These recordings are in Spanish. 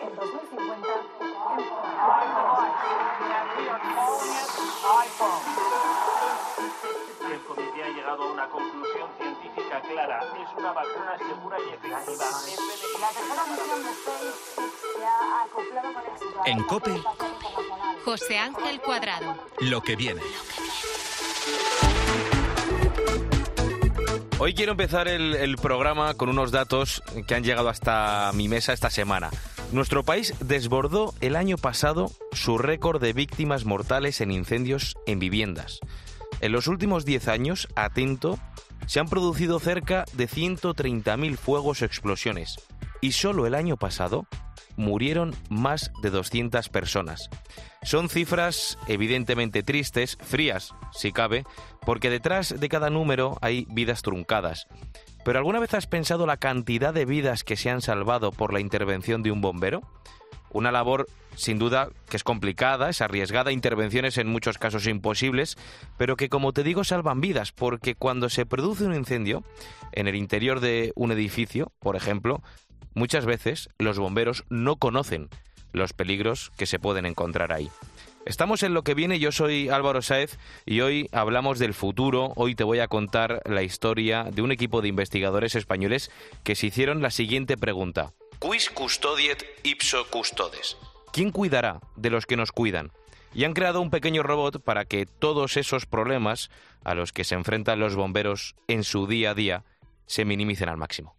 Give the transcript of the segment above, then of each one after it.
en 2050 El comité ha llegado a una conclusión científica clara. Es una vacuna segura y efectiva. La tercera misión de SpaceX se ha acoplado con éxito. a la En COPE. José Ángel Cuadrado. Lo que viene. Hoy quiero empezar el, programa con unos datos que han llegado hasta mi mesa esta semana. Nuestro país desbordó el año pasado su récord de víctimas mortales en incendios en viviendas. En los últimos 10 años, atento, se han producido cerca de 130.000 fuegos o explosiones. Y solo el año pasado murieron más de 200 personas. Son cifras evidentemente tristes, frías, si cabe, porque detrás de cada número hay vidas truncadas. ¿Pero alguna vez has pensado la cantidad de vidas que se han salvado por la intervención de un bombero? Una labor sin duda que es complicada, es arriesgada, intervenciones en muchos casos imposibles, pero que como te digo salvan vidas, porque cuando se produce un incendio en el interior de un edificio, por ejemplo, muchas veces los bomberos no conocen los peligros que se pueden encontrar ahí. Estamos en lo que viene, yo soy Álvaro Saez y hoy hablamos del futuro, hoy te voy a contar la historia de un equipo de investigadores españoles que se hicieron la siguiente pregunta. Quis custodiet ipso custodes? ¿Quién cuidará de los que nos cuidan? Y han creado un pequeño robot para que todos esos problemas a los que se enfrentan los bomberos en su día a día se minimicen al máximo.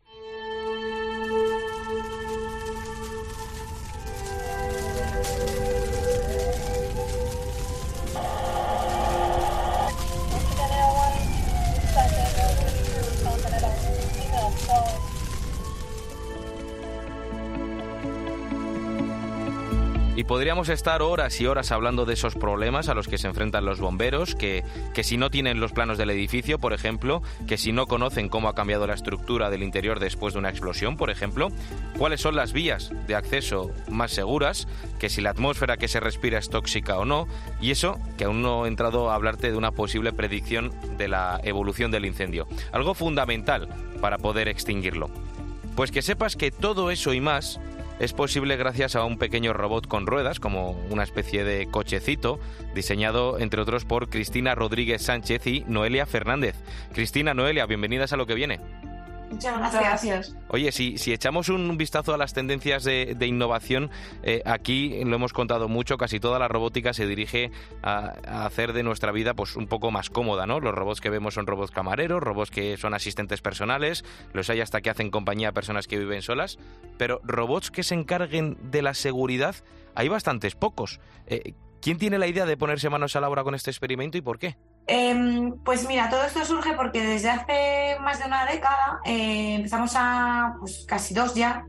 Podríamos estar horas y horas hablando de esos problemas a los que se enfrentan los bomberos, que, que si no tienen los planos del edificio, por ejemplo, que si no conocen cómo ha cambiado la estructura del interior después de una explosión, por ejemplo, cuáles son las vías de acceso más seguras, que si la atmósfera que se respira es tóxica o no, y eso que aún no he entrado a hablarte de una posible predicción de la evolución del incendio. Algo fundamental para poder extinguirlo. Pues que sepas que todo eso y más es posible gracias a un pequeño robot con ruedas, como una especie de cochecito, diseñado entre otros por Cristina Rodríguez Sánchez y Noelia Fernández. Cristina, Noelia, bienvenidas a lo que viene. Muchas gracias. Oye, si, si echamos un vistazo a las tendencias de, de innovación, eh, aquí lo hemos contado mucho, casi toda la robótica se dirige a, a, hacer de nuestra vida pues un poco más cómoda, ¿no? Los robots que vemos son robots camareros, robots que son asistentes personales, los hay hasta que hacen compañía a personas que viven solas, pero robots que se encarguen de la seguridad hay bastantes pocos. Eh, ¿Quién tiene la idea de ponerse manos a la obra con este experimento y por qué? Eh, pues mira, todo esto surge porque desde hace más de una década eh, empezamos a, pues casi dos ya,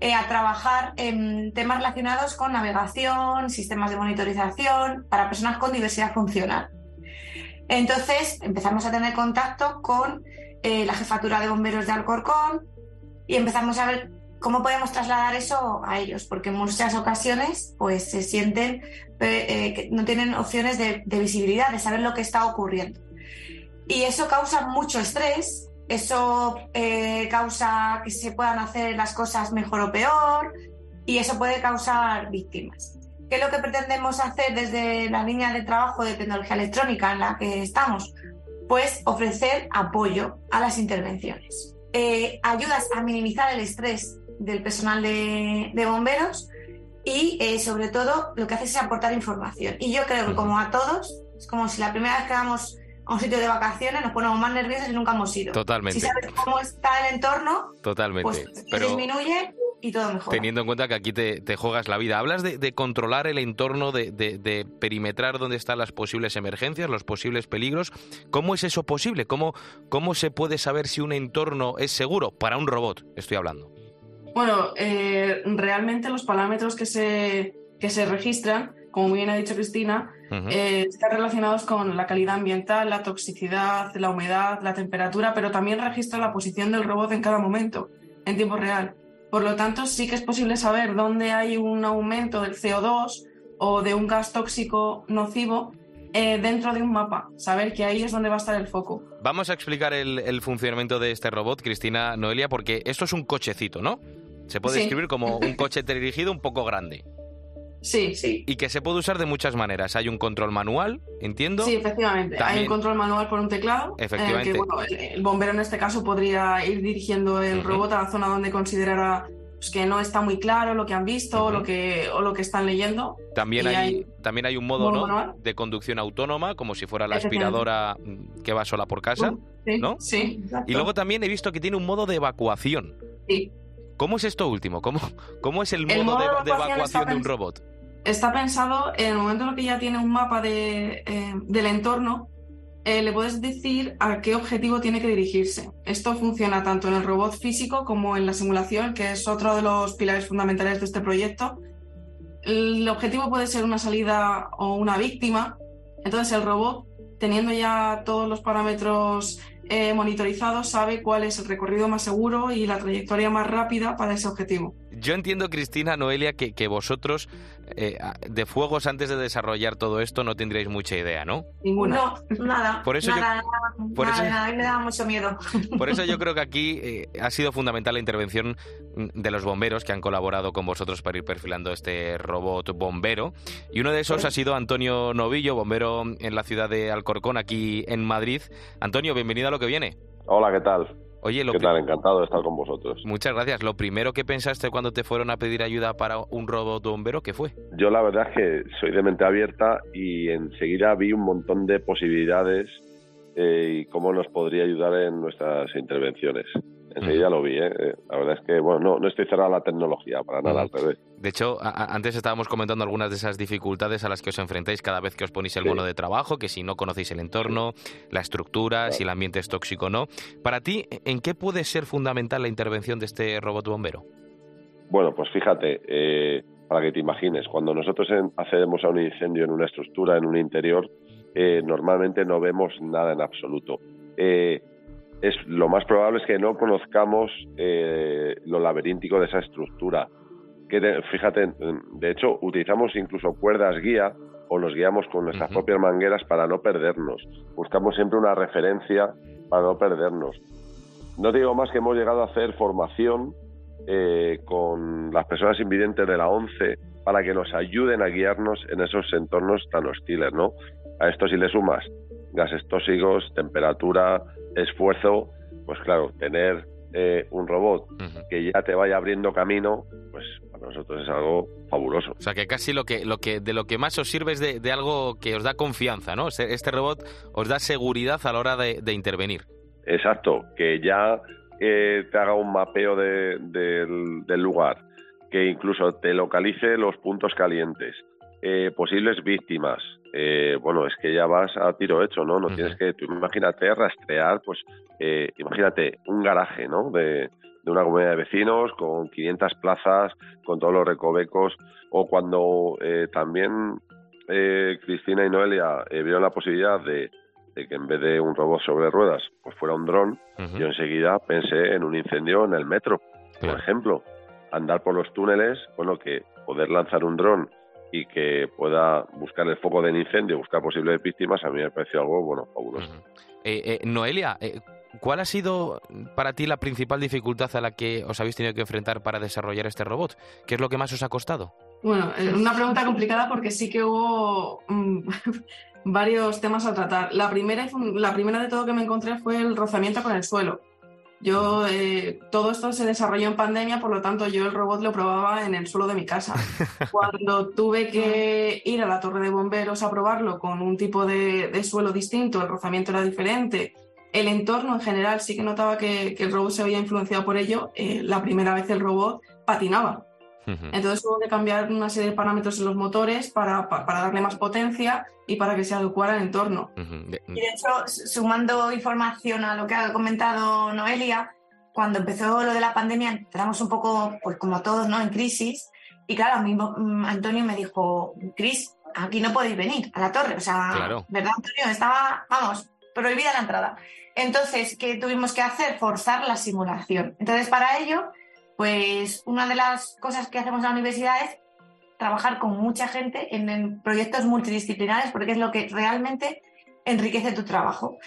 eh, a trabajar en temas relacionados con navegación, sistemas de monitorización para personas con diversidad funcional. Entonces empezamos a tener contacto con eh, la jefatura de bomberos de Alcorcón y empezamos a ver cómo podemos trasladar eso a ellos, porque en muchas ocasiones pues se sienten eh, no tienen opciones de, de, visibilidad, de saber lo que está ocurriendo. Y eso causa mucho estrés, eso eh, causa que se puedan hacer las cosas mejor o peor, y eso puede causar víctimas. ¿Qué es lo que pretendemos hacer desde la línea de trabajo de tecnología electrónica en la que estamos? Pues ofrecer apoyo a las intervenciones. Eh, ayudas a minimizar el estrés del personal de, de bomberos y eh, sobre todo lo que hace es aportar información. Y yo creo que como a todos, es como si la primera vez que vamos a un sitio de vacaciones nos ponemos más nerviosos y nunca hemos ido. Totalmente. Si sabes cómo está el entorno, Totalmente. pues Pero disminuye y todo mejor. teniendo en cuenta que aquí te, te juegas la vida, hablas de, de controlar el entorno, de, de- de perimetrar dónde están las posibles emergencias, los posibles peligros. ¿Cómo es eso posible? ¿Cómo, ¿Cómo se puede saber si un entorno es seguro? Para un robot, estoy hablando. Bueno, eh, realmente los parámetros que se, que se registran, como muy bien ha dicho Cristina, eh, están relacionados con la calidad ambiental, la toxicidad, la humedad, la temperatura, pero también registra la posición del robot en cada momento, en tiempo real. Por lo tanto, sí que es posible saber dónde hay un aumento del CO2 o de un gas tóxico nocivo eh, dentro de un mapa, saber que ahí es donde va a estar el foco. Vamos a explicar el, el funcionamiento de este robot, Cristina Noelia, porque esto es un cochecito, ¿no? Se puede Sí. describir como un coche dirigido un poco grande Sí, sí. y que se puede usar de muchas maneras. Hay un control manual, entiendo. Sí, efectivamente. Hay un control manual por un teclado. Efectivamente. En el que bueno, el, el bombero en este caso podría ir dirigiendo el robot a la zona donde considerara pues, que no está muy claro lo que han visto lo que, o lo que están leyendo. También hay, hay también hay un modo, modo ¿no? manual. de conducción autónoma, como si fuera la aspiradora mm, que va sola por casa. Sí, ¿no? Sí, Exacto. Y luego también he visto que tiene un modo de evacuación. sí. ¿Cómo es esto último? ¿Cómo, cómo es el modo, El modo de, evacuación de un robot? Está pensado en el momento en el que ya tiene un mapa de, eh, del entorno, eh, le puedes decir a qué objetivo tiene que dirigirse. Esto funciona tanto en el robot físico como en la simulación, que es otro de los pilares fundamentales de este proyecto. El objetivo puede ser una salida o una víctima. Entonces el robot, teniendo ya todos los parámetros eh, monitorizados, sabe cuál es el recorrido más seguro y la trayectoria más rápida para ese objetivo. Yo entiendo, Cristina, Noelia, que, que vosotros eh, de fuegos antes de desarrollar todo esto no tendréis mucha idea, ¿no? Ninguna. No, nada. Por eso yo- nada, nada, por nada, eso- nada, a mí me da mucho miedo. Por eso yo creo que aquí eh, ha sido fundamental la intervención de los bomberos que han colaborado con vosotros para ir perfilando este robot bombero. Y uno de esos ha sido Antonio Novillo, bombero en la ciudad de Alcorcón, aquí en Madrid. Antonio, bienvenido a lo que viene. Hola, ¿qué tal? Oye, lo ¿Qué tal? Encantado de estar con vosotros. muchas gracias. Lo primero que pensaste cuando te fueron a pedir ayuda para un robot bombero, ¿qué fue? Yo la verdad es que soy de mente abierta y enseguida vi un montón de posibilidades eh, y cómo nos podría ayudar en nuestras intervenciones. Enseguida lo vi, ¿eh? Eh, La verdad es que, bueno, no, no estoy cerrado a la tecnología, para nada, al revés. De hecho, antes estábamos comentando algunas de esas dificultades a las que os enfrentáis cada vez que os ponéis el Sí. mono de trabajo, que si no conocéis el entorno, la estructura, si el ambiente es tóxico o no. Para ti, ¿en qué puede ser fundamental la intervención de este robot bombero? Bueno, pues fíjate, eh, para que te imagines, cuando nosotros accedemos a un incendio en una estructura, en un interior, eh, normalmente no vemos nada en absoluto. Eh, es lo más probable es que no conozcamos eh, lo laberíntico de esa estructura. Que de- fíjate, de hecho, utilizamos incluso cuerdas guía o nos guiamos con nuestras propias mangueras para no perdernos. Buscamos siempre una referencia para no perdernos. No te digo más que hemos llegado a hacer formación eh, con las personas invidentes de la ONCE para que nos ayuden a guiarnos en esos entornos tan hostiles, ¿no? A esto si le sumas gases tóxicos, temperatura, esfuerzo, pues claro, tener eh, un robot que ya te vaya abriendo camino, pues para nosotros es algo fabuloso. O sea, que casi lo que, lo que, de lo que más os sirve es de, de algo que os da confianza, ¿no? Este este robot os da seguridad a la hora de, de intervenir. Exacto, que ya eh, te haga un mapeo de- del, del lugar, que incluso te localice los puntos calientes, eh, posibles víctimas. Eh, bueno, es que ya vas a tiro hecho, ¿no? No tienes que, tú imagínate, rastrear, pues, eh, imagínate un garaje, ¿no? De, de una comunidad de vecinos con 500 plazas, con todos los recovecos, o cuando eh, también eh, Cristina y Noelia eh, vieron la posibilidad de, de que en vez de un robot sobre ruedas, pues fuera un dron, yo enseguida pensé en un incendio en el metro, por ejemplo. Andar por los túneles, bueno, que poder lanzar un dron y que pueda buscar el foco del incendio, buscar posibles víctimas, a mí me pareció algo, bueno, fabuloso. Eh, eh, Noelia, eh, ¿cuál ha sido para ti la principal dificultad a la que os habéis tenido que enfrentar para desarrollar este robot? ¿Qué es lo que más os ha costado? Bueno, eh, una pregunta complicada porque sí que hubo mm, varios temas a tratar. La primera, la primera de todo que me encontré fue el rozamiento con el suelo. Yo, eh, todo esto se desarrolló en pandemia, por lo tanto, yo el robot lo probaba en el suelo de mi casa. Cuando tuve que ir a la torre de bomberos a probarlo con un tipo de, de suelo distinto, el rozamiento era diferente, el entorno en general sí que notaba que, que el robot se había influenciado por ello. eh, la primera vez el robot patinaba. Entonces hubo que cambiar una serie de parámetros en los motores para, pa- para darle más potencia y para que se adecuara al entorno. Ujú. De- Y de hecho, sumando información a lo que ha comentado Noelia, cuando empezó lo de la pandemia entramos un poco, pues como todos, ¿no? En crisis. Y claro, a mí mm, Antonio me dijo, Cris, aquí no podéis venir a la torre. O sea, Claro. ¿verdad, Antonio? Estaba, vamos, prohibida la entrada. Entonces, ¿qué tuvimos que hacer? Forzar la simulación. Entonces, para ello, pues una de las cosas que hacemos en la universidad es trabajar con mucha gente en, proyectos multidisciplinares porque es lo que realmente enriquece tu trabajo.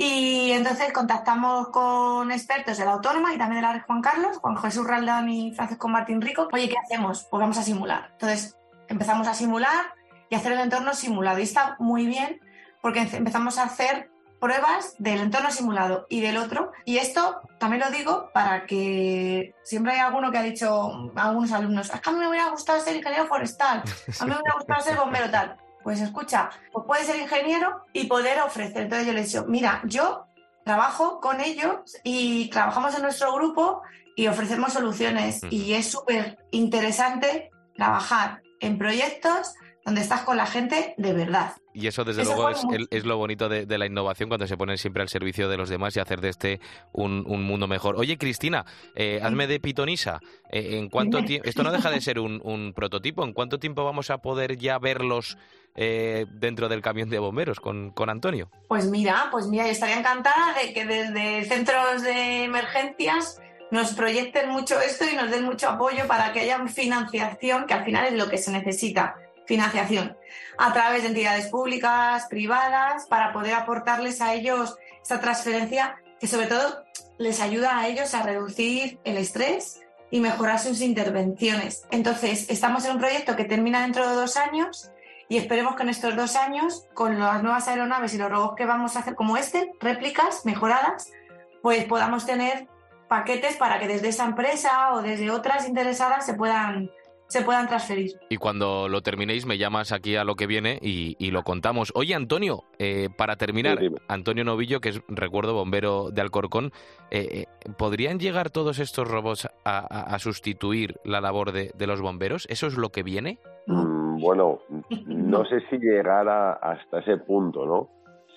Y entonces contactamos con expertos de la Autónoma y también de la Red Juan Carlos, Juan Jesús Raldán y Francisco Martín Rico. Oye, ¿qué hacemos? Pues vamos a simular. Entonces empezamos a simular y hacer el entorno simulado. Y está muy bien porque empe- empezamos a hacer pruebas del entorno simulado y del otro. Y esto también lo digo para que siempre hay alguno que ha dicho, algunos alumnos, es que a mí me hubiera gustado ser ingeniero forestal, a mí me hubiera gustado ser bombero tal. Pues escucha, pues puedes ser ingeniero y poder ofrecer. Entonces yo le he dicho, mira, yo trabajo con ellos y trabajamos en nuestro grupo y ofrecemos soluciones. Y es súper interesante trabajar en proyectos donde estás con la gente de verdad. Y eso, desde Eso luego, es, el- es lo bonito de, de la innovación cuando se pone siempre al servicio de los demás y hacer de este un, un mundo mejor. Oye, Cristina, eh, hazme de pitonisa. Eh, ¿En cuánto? Esto no deja de ser un, un prototipo. ¿En cuánto tiempo vamos a poder ya verlos eh, dentro del camión de bomberos con, con Antonio? Pues mira, pues mira, yo estaría encantada de que desde centros de emergencias nos proyecten mucho esto y nos den mucho apoyo para que haya financiación, que al final es lo que se necesita, financiación, a través de entidades públicas, privadas, para poder aportarles a ellos esta transferencia que sobre todo les ayuda a ellos a reducir el estrés y mejorar sus intervenciones. Entonces, estamos en un proyecto que termina dentro de dos años y esperemos que en estos dos años, con las nuevas aeronaves y los robots que vamos a hacer como este, réplicas mejoradas, pues podamos tener paquetes para que desde esa empresa o desde otras interesadas se puedan, se puedan transferir. Y cuando lo terminéis me llamas aquí a lo que viene y, y lo contamos. Oye, Antonio, eh, para terminar, Sí. Antonio Novillo, que es, recuerdo, bombero de Alcorcón, eh, eh, ¿podrían llegar todos estos robots a, a- a sustituir la labor de, de los bomberos? ¿Eso es lo que viene? Mm, Bueno, no sé si llegara hasta ese punto, ¿no?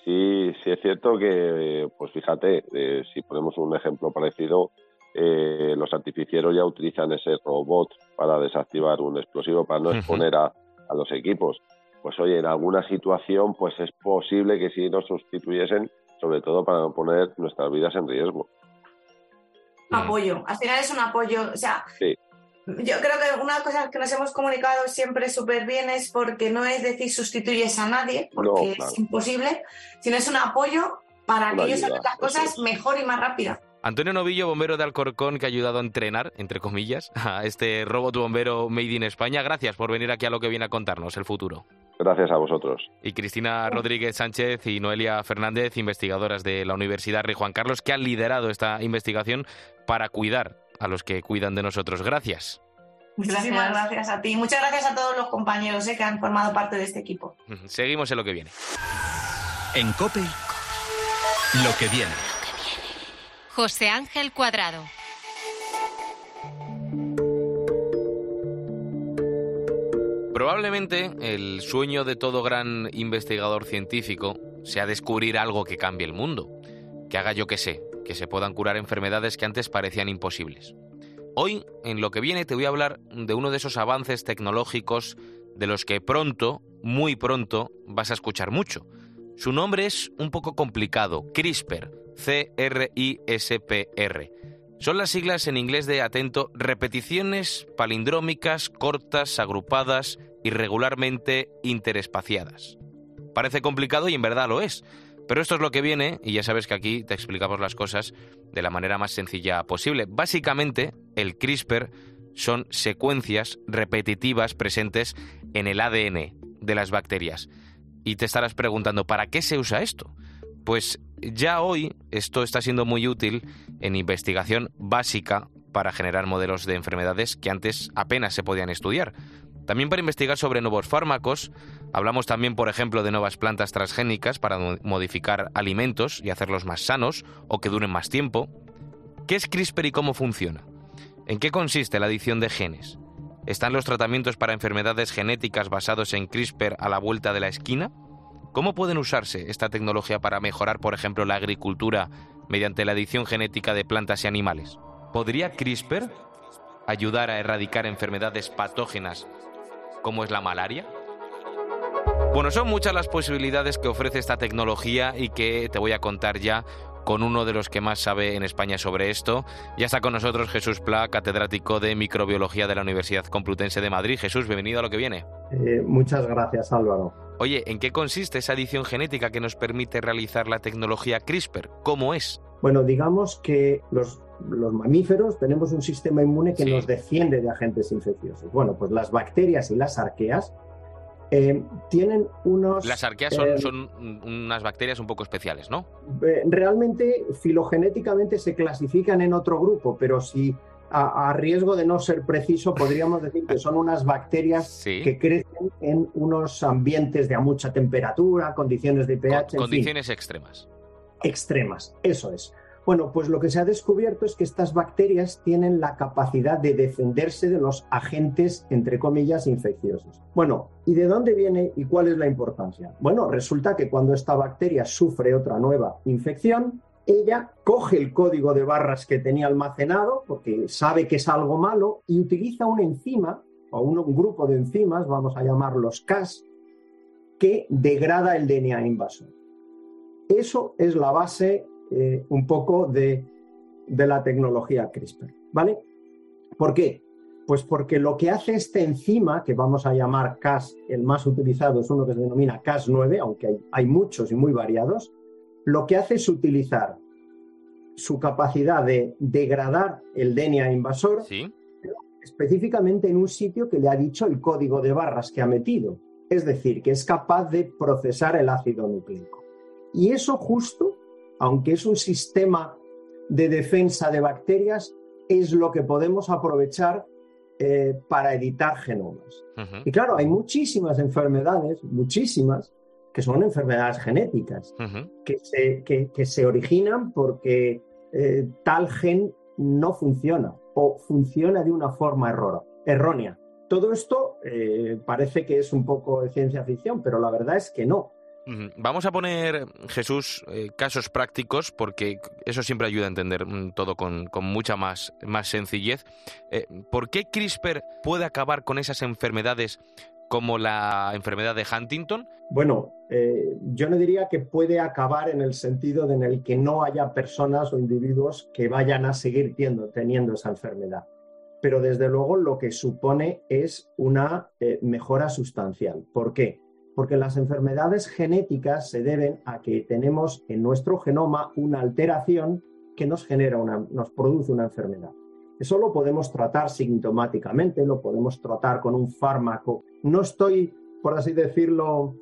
Sí, sí es cierto que, pues fíjate, eh, si ponemos un ejemplo parecido, eh, los artificieros ya utilizan ese robot para desactivar un explosivo, para no exponer a, a los equipos. Pues oye, en alguna situación, pues es posible que sí nos sustituyesen, sobre todo para no poner nuestras vidas en riesgo. Apoyo, al final es un apoyo, o sea, Sí. yo creo que una cosa que nos hemos comunicado siempre súper bien es porque no es decir sustituyes a nadie, porque No, claro. es imposible, sino es un apoyo para Una que ellos hagan las cosas es. mejor y más rápida. Antonio Novillo, bombero de Alcorcón, que ha ayudado a entrenar, entre comillas, a este robot bombero Made in España. Gracias por venir aquí a lo que viene a contarnos el futuro. Gracias a vosotros. Y Cristina Rodríguez Sánchez y Noelia Fernández, investigadoras de la Universidad Rey Juan Carlos, que han liderado esta investigación para cuidar a los que cuidan de nosotros. Gracias. Muchísimas gracias a ti. Muchas gracias a todos los compañeros eh, que han formado parte de este equipo. Seguimos en lo que viene. En COPE, lo que viene. José Ángel Cuadrado. Probablemente el sueño de todo gran investigador científico sea descubrir algo que cambie el mundo, que haga yo que sé, que se puedan curar enfermedades que antes parecían imposibles. Hoy, en lo que viene, te voy a hablar de uno de esos avances tecnológicos de los que pronto, muy pronto, vas a escuchar mucho. Su nombre es un poco complicado, CRISPR, C-R-I-S-P-R. Son las siglas en inglés de atento repeticiones palindrómicas cortas, agrupadas, irregularmente interespaciadas. Parece complicado y en verdad lo es, pero esto es lo que viene y ya sabes que aquí te explicamos las cosas de la manera más sencilla posible. Básicamente, el CRISPR son secuencias repetitivas presentes en el ADN de las bacterias. Y te estarás preguntando, ¿para qué se usa esto? Pues ya hoy esto está siendo muy útil en investigación básica para generar modelos de enfermedades que antes apenas se podían estudiar. También para investigar sobre nuevos fármacos, hablamos también, por ejemplo, de nuevas plantas transgénicas para modificar alimentos y hacerlos más sanos o que duren más tiempo. ¿Qué es CRISPR y cómo funciona? ¿En qué consiste la adición de genes? ¿Están los tratamientos para enfermedades genéticas basados en CRISPR a la vuelta de la esquina? ¿Cómo pueden usarse esta tecnología para mejorar, por ejemplo, la agricultura mediante la edición genética de plantas y animales? ¿Podría CRISPR ayudar a erradicar enfermedades patógenas como es la malaria? Bueno, son muchas las posibilidades que ofrece esta tecnología y que te voy a contar ya con uno de los que más sabe en España sobre esto. Ya está con nosotros Jesús Pla, catedrático de microbiología de la Universidad Complutense de Madrid. Jesús, bienvenido a lo que viene. Eh, muchas gracias, Álvaro. Oye, ¿en qué consiste esa edición genética que nos permite realizar la tecnología CRISPR? ¿Cómo es? Bueno, digamos que los, mamíferos tenemos un sistema inmune que nos defiende de agentes infecciosos. Bueno, pues las bacterias y las arqueas eh, tienen unos... Las arqueas son, eh, son, unas bacterias un poco especiales, ¿no? Eh, realmente, filogenéticamente se clasifican en otro grupo, pero si a, riesgo de no ser preciso, podríamos decir que son unas bacterias que crecen en unos ambientes de a mucha temperatura, condiciones de pH. condiciones extremas. Extremas, eso es. Bueno, pues lo que se ha descubierto es que estas bacterias tienen la capacidad de defenderse de los agentes, entre comillas, infecciosos. Bueno, ¿y de dónde viene y cuál es la importancia? Bueno, resulta que cuando esta bacteria sufre otra nueva infección, ella coge el código de barras que tenía almacenado, porque sabe que es algo malo, y utiliza una enzima, o un, grupo de enzimas, vamos a llamarlos Cas, que degrada el DNA invasor. Eso es la base eh, un poco de, la tecnología CRISPR, ¿vale? ¿Por qué? Pues porque lo que hace este enzima, que vamos a llamar Cas, el más utilizado es uno que se denomina Cas9, aunque hay, muchos y muy variados, lo que hace es utilizar su capacidad de degradar el DNA invasor, específicamente en un sitio que le ha dicho el código de barras que ha metido. Es decir, que es capaz de procesar el ácido nucleico. Y eso justo aunque es un sistema de defensa de bacterias, es lo que podemos aprovechar eh, para editar genomas. Y claro, hay muchísimas enfermedades, muchísimas, que son enfermedades genéticas, que, se, se, originan porque eh, tal gen no funciona o funciona de una forma errónea. Todo esto eh, parece que es un poco de ciencia ficción, pero la verdad es que no. Vamos a poner, Jesús, eh, casos prácticos, porque eso siempre ayuda a entender mm, todo con, mucha más, más sencillez. Eh, ¿Por qué CRISPR puede acabar con esas enfermedades como la enfermedad de Huntington? Bueno, eh, yo no diría que puede acabar en el sentido de en el que no haya personas o individuos que vayan a seguir teniendo esa enfermedad. Pero desde luego lo que supone es una mejora sustancial. ¿Por qué? porque las enfermedades genéticas se deben a que tenemos en nuestro genoma una alteración que nos genera una, nos produce una enfermedad. Eso lo podemos tratar sintomáticamente, lo podemos tratar con un fármaco. No estoy, por así decirlo,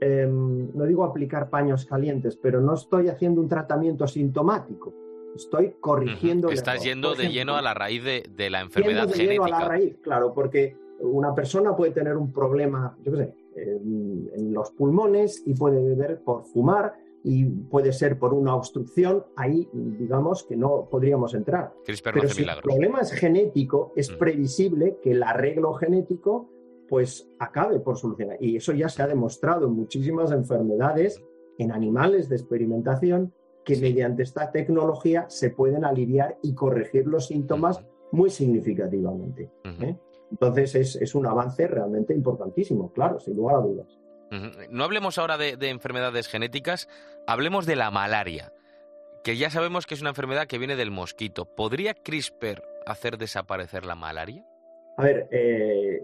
em, no digo aplicar paños calientes, pero no estoy haciendo un tratamiento sintomático. Estoy corrigiendo. Estás yendo de lleno a la raíz de, la enfermedad de genética. Lleno a la raíz, claro, porque una persona puede tener un problema, yo qué sé, en, los pulmones y puede beber por fumar y puede ser por una obstrucción, ahí digamos que no podríamos entrar. Pero si el problema es genético, es mm. previsible que el arreglo genético pues acabe por solucionar. Y eso ya se ha demostrado en muchísimas enfermedades, en animales de experimentación, que mediante esta tecnología se pueden aliviar y corregir los síntomas muy significativamente. ¿eh? Entonces es, un avance realmente importantísimo, claro, sin lugar a dudas. No hablemos ahora de, enfermedades genéticas, hablemos de la malaria, que ya sabemos que es una enfermedad que viene del mosquito. ¿Podría CRISPR hacer desaparecer la malaria? A ver, eh,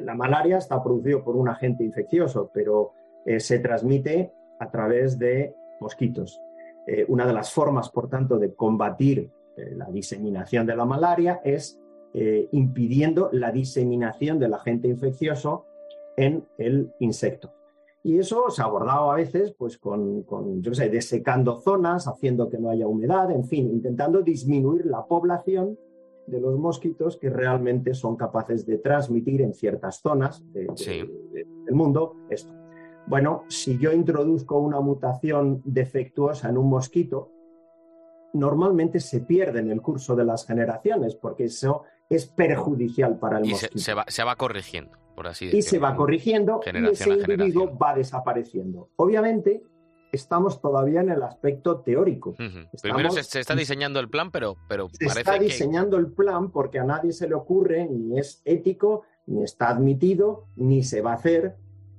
la malaria está producida por un agente infeccioso, pero eh, se transmite a través de mosquitos. Eh, una de las formas, por tanto, de combatir la diseminación de la malaria es impidiendo la diseminación del agente infeccioso en el insecto. Y eso se ha abordado a veces pues con, con yo qué sé, desecando zonas, haciendo que no haya humedad, en fin, intentando disminuir la población de los mosquitos que realmente son capaces de transmitir en ciertas zonas de- de- del mundo esto. Bueno, si yo introduzco una mutación defectuosa en un mosquito, normalmente se pierde en el curso de las generaciones porque eso es perjudicial para el Y se, mosquito. se va, se va corrigiendo, por así y se va corrigiendo y ese individuo va desapareciendo. Obviamente, estamos todavía en el aspecto teórico. Primero Estamos- se, se está diseñando el plan, pero, pero se parece está que... diseñando el plan porque a nadie se le ocurre, ni es ético, ni está admitido, ni se va a hacer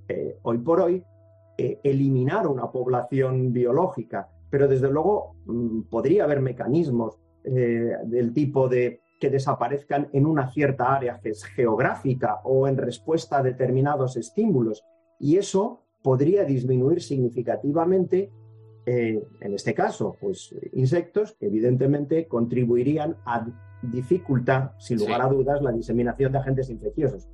eh, hoy por hoy eh, eliminar una población biológica. Pero desde luego mm, podría haber mecanismos eh, del tipo de que desaparezcan en una cierta área que es geográfica o en respuesta a determinados estímulos. Y eso podría disminuir significativamente eh, en este caso, pues insectos que evidentemente contribuirían a dificultar, sin Sí. lugar a dudas, la diseminación de agentes infecciosos.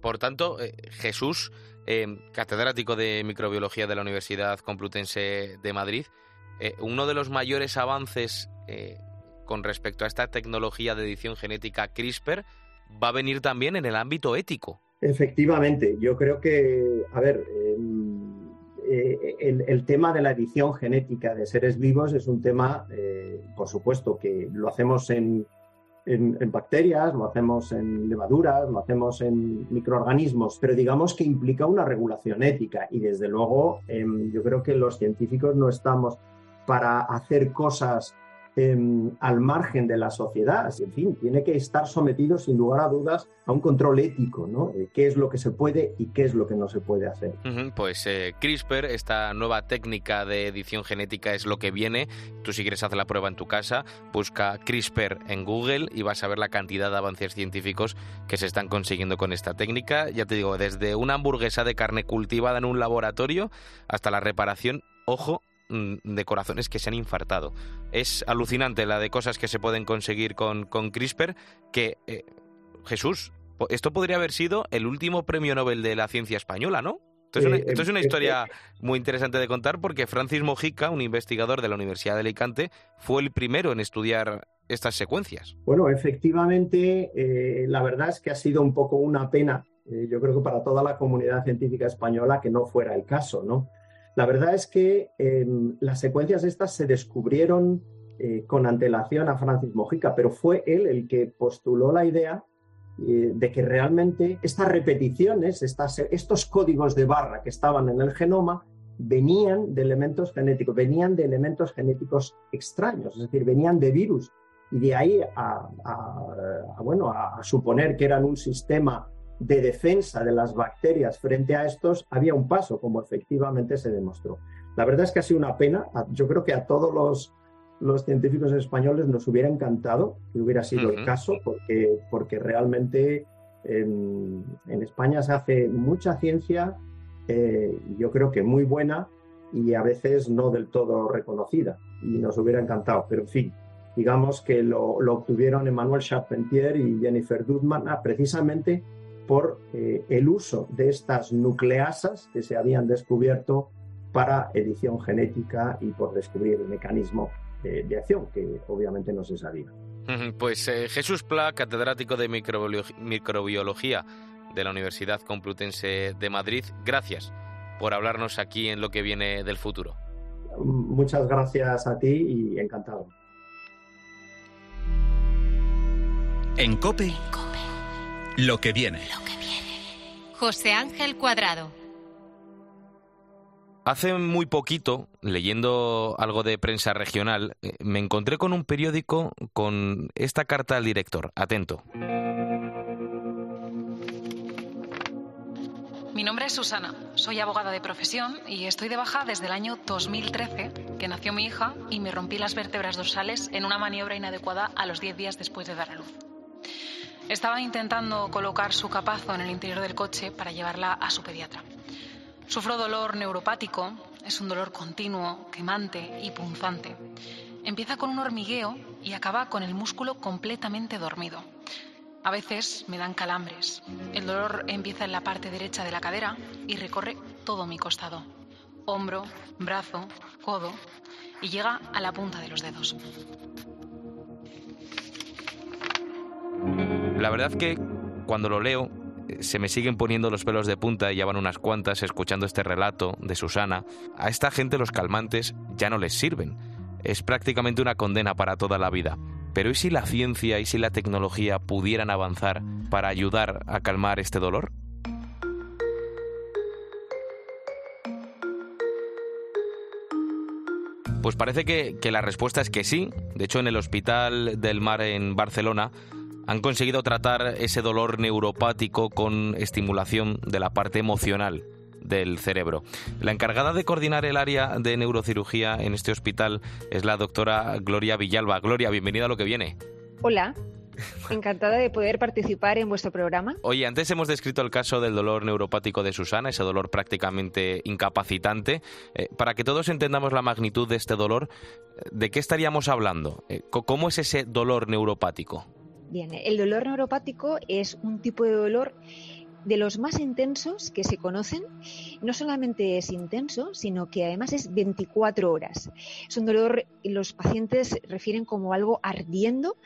Por- tanto, eh, Jesús, eh, catedrático de microbiología de la Universidad Complutense de Madrid, eh, uno de los mayores avances eh, con respecto a esta tecnología de edición genética CRISPR va a venir también en el ámbito ético. Efectivamente, yo creo que, a ver, em, eh, el, tema de la edición genética de seres vivos es un tema, eh, por supuesto, que lo hacemos en, en- en bacterias, lo hacemos en levaduras, lo hacemos en microorganismos, pero digamos que implica una regulación ética y desde luego em, yo creo que los científicos no estamos para hacer cosas em, al margen de la sociedad. En fin, tiene que estar sometido sin lugar a dudas a un control ético, ¿no? Eh, ¿Qué es lo que se puede y qué es lo que no se puede hacer? Pues eh, CRISPR, esta nueva técnica de edición genética es lo que viene. Tú si quieres hacer la prueba en tu casa, busca CRISPR en Google y vas a ver la cantidad de avances científicos que se están consiguiendo con esta técnica. Ya te digo, desde una hamburguesa de carne cultivada en un laboratorio hasta la reparación, ojo, de corazones que se han infartado. Es alucinante la de cosas que se pueden conseguir con, con CRISPR que... eh, Jesús, esto podría haber sido el último premio Nobel de la ciencia española, ¿no? Esto es, una, Eh, esto es una eh, historia muy interesante de contar porque Francis Mojica, un investigador de la Universidad de Alicante, fue el primero en estudiar estas secuencias. Bueno, efectivamente, eh, la verdad es que ha sido un poco una pena, eh, yo creo que para toda la comunidad científica española, que no fuera el caso, ¿no? La verdad es que eh, las secuencias estas se descubrieron eh, con antelación a Francis Mojica, pero fue él el que postuló la idea eh, de que realmente estas repeticiones, estos códigos de barra que estaban en el genoma, venían de elementos genéticos, venían de elementos genéticos extraños, es decir, venían de virus. Y de ahí a, a- bueno, a suponer que eran un sistema de defensa de las bacterias frente a estos, había un paso, como efectivamente se demostró. La verdad es que ha sido una pena. Yo creo que a todos los, los científicos españoles nos hubiera encantado que hubiera sido el caso, porque, porque realmente en, en España se hace mucha ciencia, eh, yo creo que muy buena y a veces no del todo reconocida. Y nos hubiera encantado, pero en fin, digamos que lo, lo obtuvieron Emmanuel Charpentier y Jennifer Doudman ah, precisamente por eh, el uso de estas nucleasas que se habían descubierto para edición genética y por descubrir el mecanismo de, de acción, que obviamente no se sabía. Pues eh, Jesús Pla, catedrático de microbiolo- microbiología de la Universidad Complutense de Madrid, gracias por hablarnos aquí en lo que viene del futuro. Muchas gracias a ti y encantado. En Cope, lo que viene. José Ángel Cuadrado. Hace muy poquito, leyendo algo de prensa regional, eh, me encontré con un periódico con esta carta al director. Atento. Mi nombre es Susana, soy abogada de profesión y estoy de baja desde el año 2013, que nació mi hija y me rompí las vértebras dorsales en una maniobra inadecuada a los 10 días después de dar a luz. Estaba intentando colocar su capazo en el interior del coche para llevarla a su pediatra. Sufro dolor neuropático, es un dolor continuo, quemante y punzante. Empieza con un hormigueo y acaba con el músculo completamente dormido. A veces me dan calambres. El dolor empieza en la parte derecha de la cadera y recorre todo mi costado. Hombro, brazo, codo y llega a la punta de los dedos. La verdad que cuando lo leo eh, se me siguen poniendo los pelos de punta y ya van unas cuantas escuchando este relato de Susana. A esta gente los calmantes ya no les sirven. Es prácticamente una condena para toda la vida. Pero ¿y si la ciencia y si la tecnología pudieran avanzar para ayudar a calmar este dolor? Pues parece que, que, la respuesta es que sí. De hecho, en el Hospital del Mar en Barcelona han conseguido tratar ese dolor neuropático con estimulación de la parte emocional del cerebro. La encargada de coordinar el área de neurocirugía en este hospital es la doctora Gloria Villalba. Gloria, bienvenida a lo que viene. Hola. Encantada de poder participar en vuestro programa. Oye, antes hemos descrito el caso del dolor neuropático de Susana, ese dolor prácticamente incapacitante. Eh, para que todos entendamos la magnitud de este dolor, ¿de qué estaríamos hablando? Eh, ¿Cómo es ese dolor neuropático? Bien, el dolor neuropático es un tipo de dolor de los más intensos que se conocen. No solamente es intenso, sino que además es 24 horas. Es un dolor, los pacientes refieren como algo ardiendo,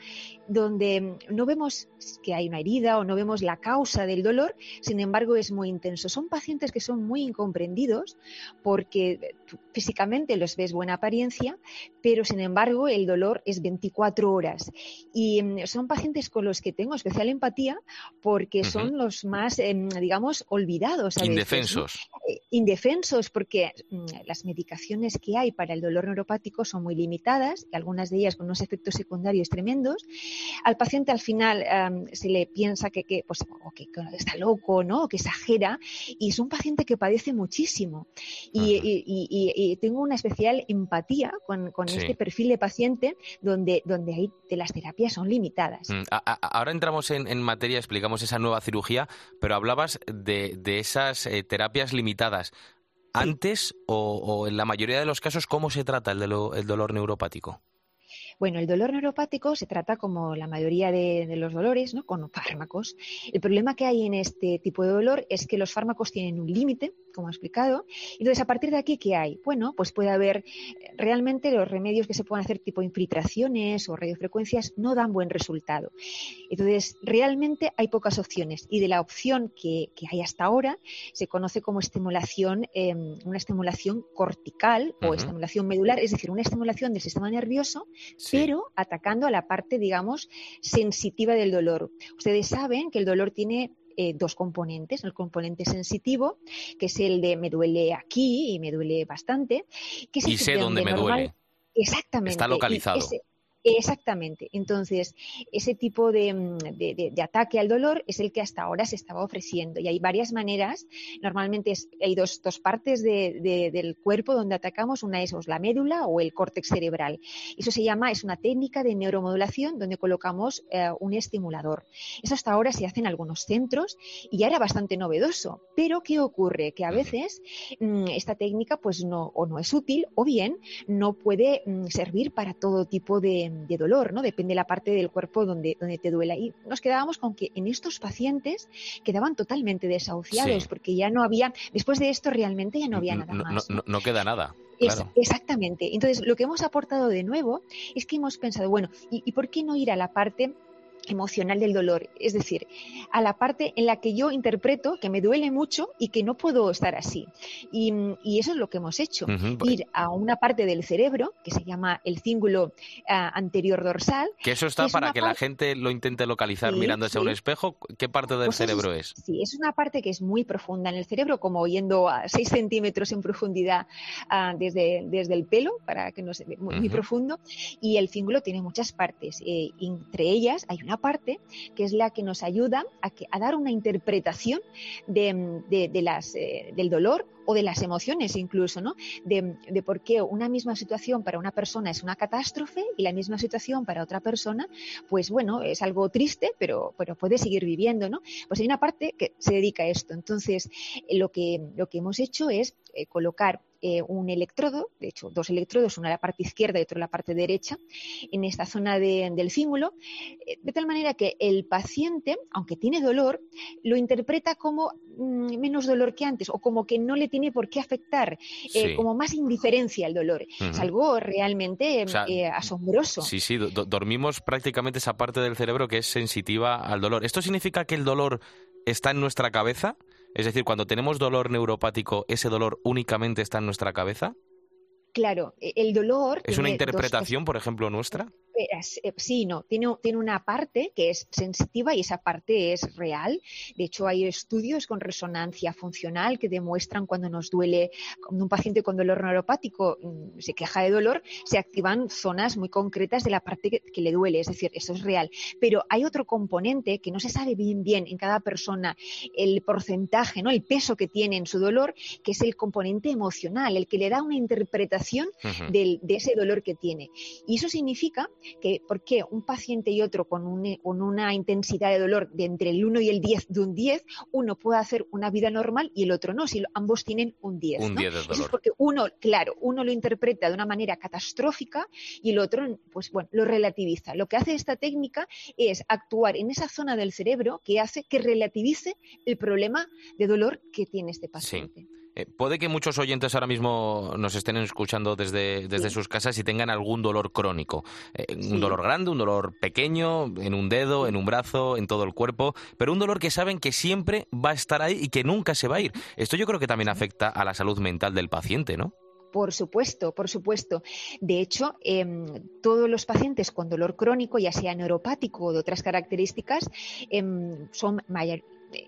donde no vemos que hay una herida o no vemos la causa del dolor, sin embargo es muy intenso. Son pacientes que son muy incomprendidos porque físicamente los ves buena apariencia, pero sin embargo el dolor es 24 horas. Y mm, son pacientes con los que tengo especial empatía porque son los más Em, digamos, olvidados. Indefensos. Eh, indefensos, porque mm, las medicaciones que hay para el dolor neuropático son muy limitadas, y algunas de ellas con unos efectos secundarios tremendos. Al paciente al final se le piensa que, pues, que, está loco, ¿no? que exagera, y es un paciente que padece muchísimo. Y, tengo una especial empatía con, este perfil de paciente donde, donde hay de las terapias son limitadas. Mm, ahora entramos en, en materia, explicamos esa nueva cirugía, pero hablabas de, esas eh, terapias limitadas. ¿Antes o, en la mayoría de los casos cómo se trata el dolor neuropático? Bueno, el dolor neuropático se trata como la mayoría de, los dolores, ¿no? Con fármacos. El problema que hay en este tipo de dolor es que los fármacos tienen un límite, como he explicado. Entonces, a partir de aquí, ¿qué hay? Bueno, pues puede haber eh, realmente los remedios que se pueden hacer tipo infiltraciones o radiofrecuencias no dan buen resultado. Entonces, realmente hay pocas opciones y de la opción que, hay hasta ahora se conoce como estimulación, em, una estimulación cortical o estimulación medular, es decir, una estimulación del sistema nervioso pero atacando a la parte, digamos, sensitiva del dolor. Ustedes saben que el dolor tiene eh, dos componentes, el componente sensitivo, que es el de me duele aquí y me duele bastante. Que y sé dónde me duele. Exactamente. Está localizado. Exactamente. Entonces, ese tipo mm, de, ataque al dolor es el que hasta ahora se estaba ofreciendo. Y hay varias maneras. Normalmente hay dos, partes del cuerpo donde atacamos. Una es la médula o el córtex cerebral. Eso se llama, es una técnica de neuromodulación donde colocamos eh, un estimulador. Eso hasta ahora se hace en algunos centros y ya era bastante novedoso. Pero, ¿qué ocurre? Que a veces mm, esta técnica pues no, o no es útil o bien no puede mm, servir para todo tipo de de, dolor, ¿no? Depende de la parte del cuerpo donde, donde te duela. Y nos quedábamos con que en estos pacientes quedaban totalmente desahuciados porque ya no había, después de esto realmente ya no había nada más. No, queda nada. exactamente. Entonces, lo que hemos aportado de nuevo es que hemos pensado, bueno, ¿y por qué no ir a la parte emocional del dolor, es decir, a la parte en la que yo interpreto que me duele mucho y que no puedo estar así. Y, eso es lo que hemos hecho, ir a una parte del cerebro que se llama el cíngulo ah, anterior dorsal. Que eso está para que la gente lo intente localizar mirándose a un espejo. ¿Qué parte del pues cerebro es, Sí, es una parte que es muy profunda en el cerebro, como yendo a 6 centímetros en profundidad ah, desde, desde el pelo, para que no se vea muy, profundo. Y el cíngulo tiene muchas partes. Eh, entre ellas hay una parte que es la que nos ayuda a, dar una interpretación eh, del dolor o de las emociones incluso, ¿no? De, por qué una misma situación para una persona es una catástrofe y la misma situación para otra persona, pues bueno, es algo triste, pero, puede seguir viviendo, ¿no? Pues hay una parte que se dedica a esto. Entonces, lo que, lo que hemos hecho es eh, colocar eh, un electrodo, de hecho dos electrodos, uno en la parte izquierda y otro en la parte derecha, en esta zona del fímulo, eh, de tal manera que el paciente, aunque tiene dolor, lo interpreta como mm, menos dolor que antes o como que no le tiene por qué afectar, eh, como más indiferencia al dolor. Es algo realmente asombroso. Sí, sí, dormimos prácticamente esa parte del cerebro que es sensitiva al dolor. ¿Esto significa que el dolor está en nuestra cabeza? Es decir, cuando tenemos dolor neuropático, ¿ese dolor únicamente está en nuestra cabeza? Claro, e, el dolor. ¿Es una interpretación, por ejemplo, nuestra? Eh, sí, no, tiene, tiene una parte que es sensitiva y esa parte es real. De hecho, hay estudios con resonancia funcional que demuestran cuando nos duele, cuando un paciente con dolor neuropático mm, se queja de dolor, se activan zonas muy concretas de la parte que, le duele, es decir, eso es real. Pero hay otro componente que no se sabe bien bien en cada persona, el porcentaje, ¿no? el peso que tiene en su dolor, que es el componente emocional, el que le da una interpretación de ese dolor que tiene. Y eso significa que por qué un paciente y otro con, una intensidad de dolor de entre el 1 y el 10 de un 10, uno puede hacer una vida normal y el otro no, si ambos tienen un 10. Un 10 de dolor. es porque uno, claro, uno lo interpreta de una manera catastrófica y el otro, pues bueno, lo relativiza. Lo que hace esta técnica es actuar en esa zona del cerebro que hace que relativice el problema de dolor que tiene este paciente. Eh, puede que muchos oyentes ahora mismo nos estén escuchando desde, desde sus casas y tengan algún dolor crónico. Eh, un dolor grande, un dolor pequeño, en un dedo, en un brazo, en todo el cuerpo, pero un dolor que saben que siempre va a estar ahí y que nunca se va a ir. Esto yo creo que también afecta a la salud mental del paciente, ¿no? Por supuesto, por supuesto. De hecho, em, todos los pacientes con dolor crónico, ya sea neuropático o de otras características, em, son mayor,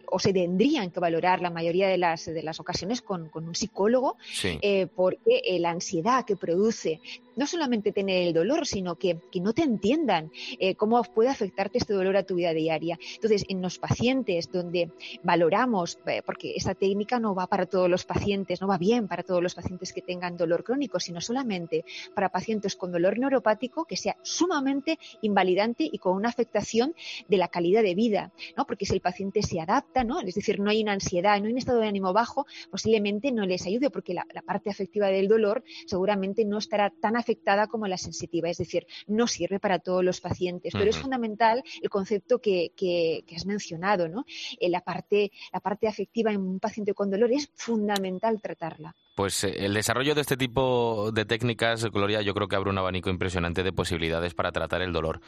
o se tendrían que valorar la mayoría de las, de las ocasiones con, un psicólogo, eh, porque eh, la ansiedad que produce no solamente tener el dolor, sino que, no te entiendan eh, cómo puede afectarte este dolor a tu vida diaria. Entonces, en los pacientes donde valoramos, porque esta técnica no va para todos los pacientes, no va bien para todos los pacientes que tengan dolor crónico, sino solamente para pacientes con dolor neuropático que sea sumamente invalidante y con una afectación de la calidad de vida, ¿no? Porque si el paciente se adapta, ¿no? Es decir, no hay una ansiedad, no hay un estado de ánimo bajo, posiblemente no les ayude porque la, parte afectiva del dolor seguramente no estará tan afectada como la sensitiva, es decir, no sirve para todos los pacientes, pero es fundamental el concepto que, has mencionado, ¿no? Eh, la, parte, la parte afectiva en un paciente con dolor es fundamental tratarla. Pues eh, el desarrollo de este tipo de técnicas, Gloria, yo creo que abre un abanico impresionante de posibilidades para tratar el dolor.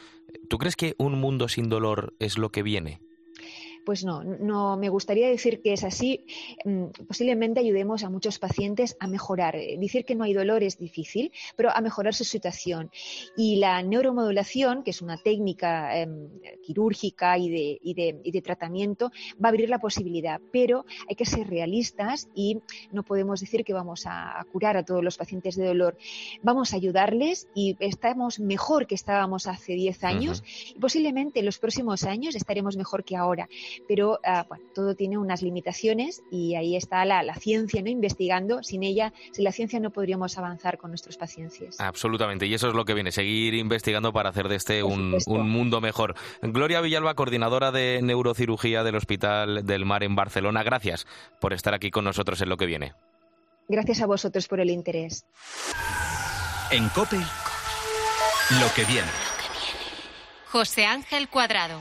¿Tú crees que un mundo sin dolor es lo que viene? Pues no, no me gustaría decir que es así. Mm, posiblemente ayudemos a muchos pacientes a mejorar. Eh, decir que no hay dolor es difícil, pero a mejorar su situación. Y la neuromodulación, que es una técnica em, quirúrgica y de, y, de, y de, tratamiento, va a abrir la posibilidad. Pero hay que ser realistas y no podemos decir que vamos a, curar a todos los pacientes de dolor. Vamos a ayudarles y estamos mejor que estábamos hace 10 años y posiblemente en los próximos años estaremos mejor que ahora pero ah, todo tiene unas limitaciones y ahí está la, ciencia ¿no? investigando. Sin ella, sin la ciencia no podríamos avanzar con nuestros pacientes. Absolutamente, y eso es lo que viene, seguir investigando para hacer de este un, mundo mejor. Gloria Villalba, coordinadora de neurocirugía del Hospital del Mar en Barcelona, gracias por estar aquí con nosotros en lo que viene. Gracias a vosotros por el interés. En COPE, lo que viene. José Ángel Cuadrado.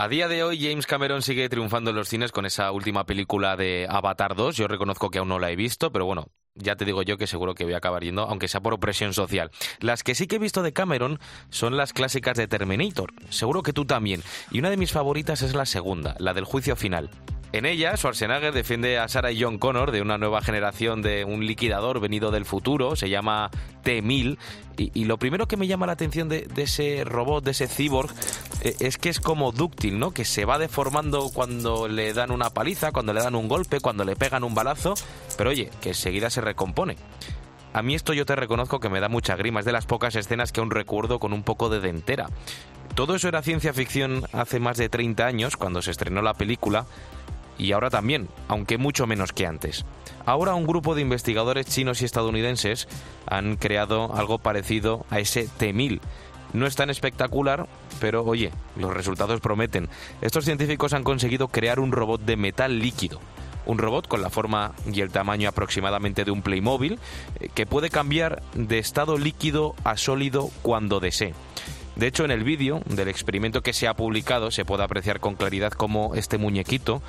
A día de hoy James Cameron sigue triunfando en los cines con esa última película de Avatar 2. Yo reconozco que aún no la he visto, pero bueno, ya te digo yo que seguro que voy a acabar yendo, aunque sea por opresión social. Las que sí que he visto de Cameron son las clásicas de Terminator. Seguro que tú también. Y una de mis favoritas es la segunda, la del juicio final. En ella, Schwarzenegger defiende a Sarah y John Connor de una nueva generación de un liquidador venido del futuro, se llama T-1000, y, lo primero que me llama la atención de, ese robot, de ese cyborg, eh, es que es como dúctil, ¿no? Que se va deformando cuando le dan una paliza, cuando le dan un golpe, cuando le pegan un balazo, pero oye, que enseguida se recompone. A mí esto yo te reconozco que me da mucha grima, es de las pocas escenas que aún recuerdo con un poco de dentera. Todo eso era ciencia ficción hace más de 30 años, cuando se estrenó la película, y ahora también, aunque mucho menos que antes. Ahora un grupo de investigadores chinos y estadounidenses han creado algo parecido a ese T-1000. No es tan espectacular, pero oye, los resultados prometen. Estos científicos han conseguido crear un robot de metal líquido un robot con la forma y el tamaño aproximadamente de un Playmobil eh, que puede cambiar de estado líquido a sólido cuando desee. De hecho, en el vídeo del experimento que se ha publicado se puede apreciar con claridad cómo este muñequito,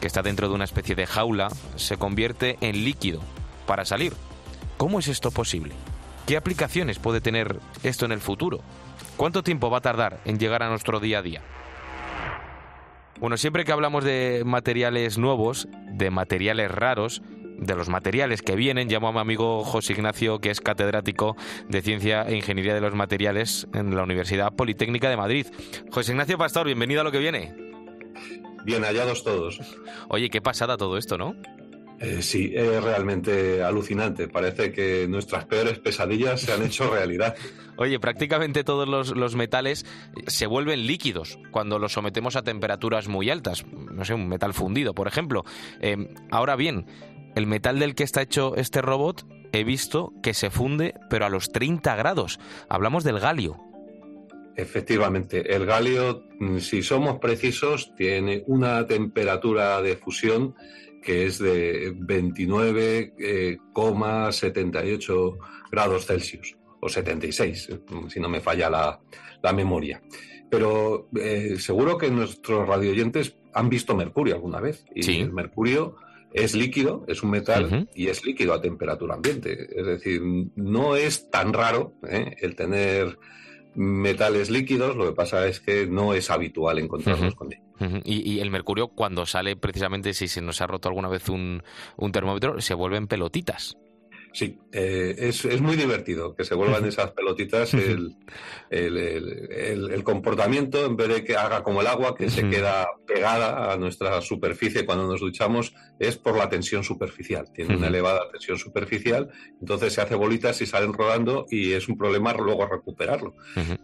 que está dentro de una especie de jaula, se convierte en líquido para salir. ¿Cómo es esto posible? ¿Qué aplicaciones puede tener esto en el futuro? ¿Cuánto tiempo va a tardar en llegar a nuestro día a día? Bueno, siempre que hablamos de materiales nuevos, de materiales raros, de los materiales que vienen, llamo a mi amigo José Ignacio, que es catedrático de Ciencia e Ingeniería de los Materiales en la Universidad Politécnica de Madrid. José Ignacio Pastor, bienvenido a lo que viene. Bien hallados todos. Oye, qué pasada todo esto, ¿no? Eh, sí, es realmente alucinante. Parece que nuestras peores pesadillas se han hecho realidad. Oye, prácticamente todos los, metales se vuelven líquidos cuando los sometemos a temperaturas muy altas. No sé, un metal fundido, por ejemplo. Eh, ahora bien, el metal del que está hecho este robot he visto que se funde, pero a los 30 grados. Hablamos del galio. Efectivamente, el galio, mm, si somos precisos, tiene una temperatura de fusión que es de 29,78 eh, grados Celsius, o 76, si no me falla la, memoria. Pero eh, seguro que nuestros radioyentes han visto mercurio alguna vez. Y el mercurio es líquido, es un metal y es líquido a temperatura ambiente. Es decir, no es tan raro ¿eh? el tener metales líquidos, lo que pasa es que no es habitual encontrarlos con ellos. y, el mercurio, cuando sale precisamente, si se nos ha roto alguna vez un, un termómetro, se vuelven pelotitas. Sí, eh, es, es, muy divertido que se vuelvan esas pelotitas el, el, comportamiento, en vez de que haga como el agua, que se queda pegada a nuestra superficie cuando nos duchamos, es por la tensión superficial. Tiene una elevada tensión superficial, entonces se hace bolitas y salen rodando y es un problema luego recuperarlo,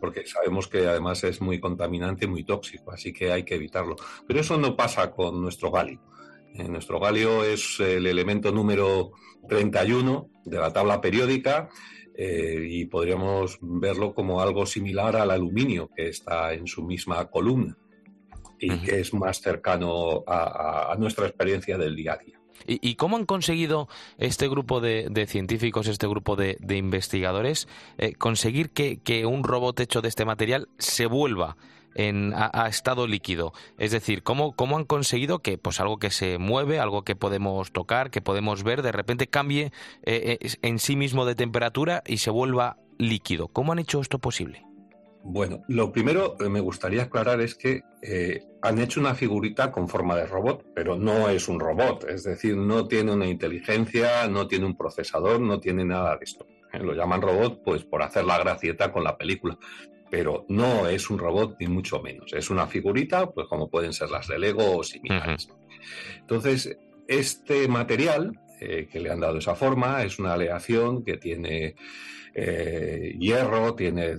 porque sabemos que además es muy contaminante y muy tóxico, así que hay que evitarlo. Pero eso no pasa con nuestro galio. Eh, nuestro galio es el elemento número 31 de la tabla periódica eh, y podríamos verlo como algo similar al aluminio que está en su misma columna y que es más cercano a, nuestra experiencia del día a día. ¿Y, cómo han conseguido este grupo de, científicos, este grupo de, investigadores, eh, conseguir que, un robot hecho de este material se vuelva en, a, estado líquido. Es decir, ¿cómo, ¿cómo han conseguido que pues algo que se mueve, algo que podemos tocar, que podemos ver, de repente cambie eh, eh, en sí mismo de temperatura y se vuelva líquido? ¿Cómo han hecho esto posible? Bueno, lo primero que me gustaría aclarar es que eh, han hecho una figurita con forma de robot, pero no es un robot, es decir, no tiene una inteligencia, no tiene un procesador, no tiene nada de esto. Lo llaman robot pues por hacer la gracieta con la película, pero no es un robot ni mucho menos. Es una figurita, pues como pueden ser las de Lego o similares. Entonces, este material eh, que le han dado esa forma es una aleación que tiene eh, hierro, tiene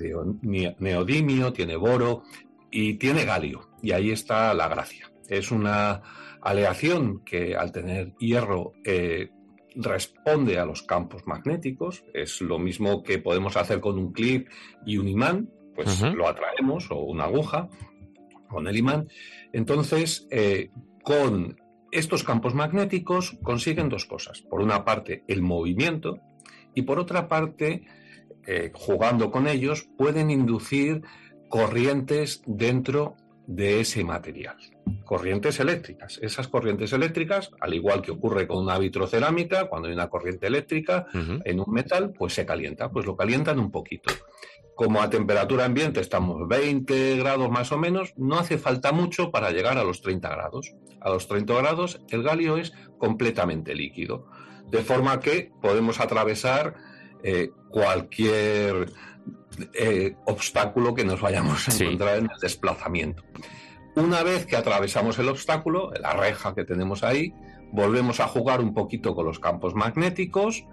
neodimio, tiene boro y tiene galio. Y ahí está la gracia. Es una aleación que al tener hierro eh, responde a los campos magnéticos. Es lo mismo que podemos hacer con un clip y un imán pues lo atraemos o una aguja con el imán. Entonces, eh, con estos campos magnéticos consiguen dos cosas. Por una parte, el movimiento y por otra parte, eh, jugando con ellos, pueden inducir corrientes dentro de ese material. Corrientes eléctricas. Esas corrientes eléctricas, al igual que ocurre con una vitrocerámica, cuando hay una corriente eléctrica en un metal, pues se calienta, pues lo calientan un poquito. Como a temperatura ambiente estamos 20 grados más o menos, no hace falta mucho para llegar a los 30 grados. A los 30 grados el galio es completamente líquido, de forma que podemos atravesar eh, cualquier eh, obstáculo que nos vayamos a encontrar en el desplazamiento. Una vez que atravesamos el obstáculo, la reja que tenemos ahí, volvemos a jugar un poquito con los campos magnéticos,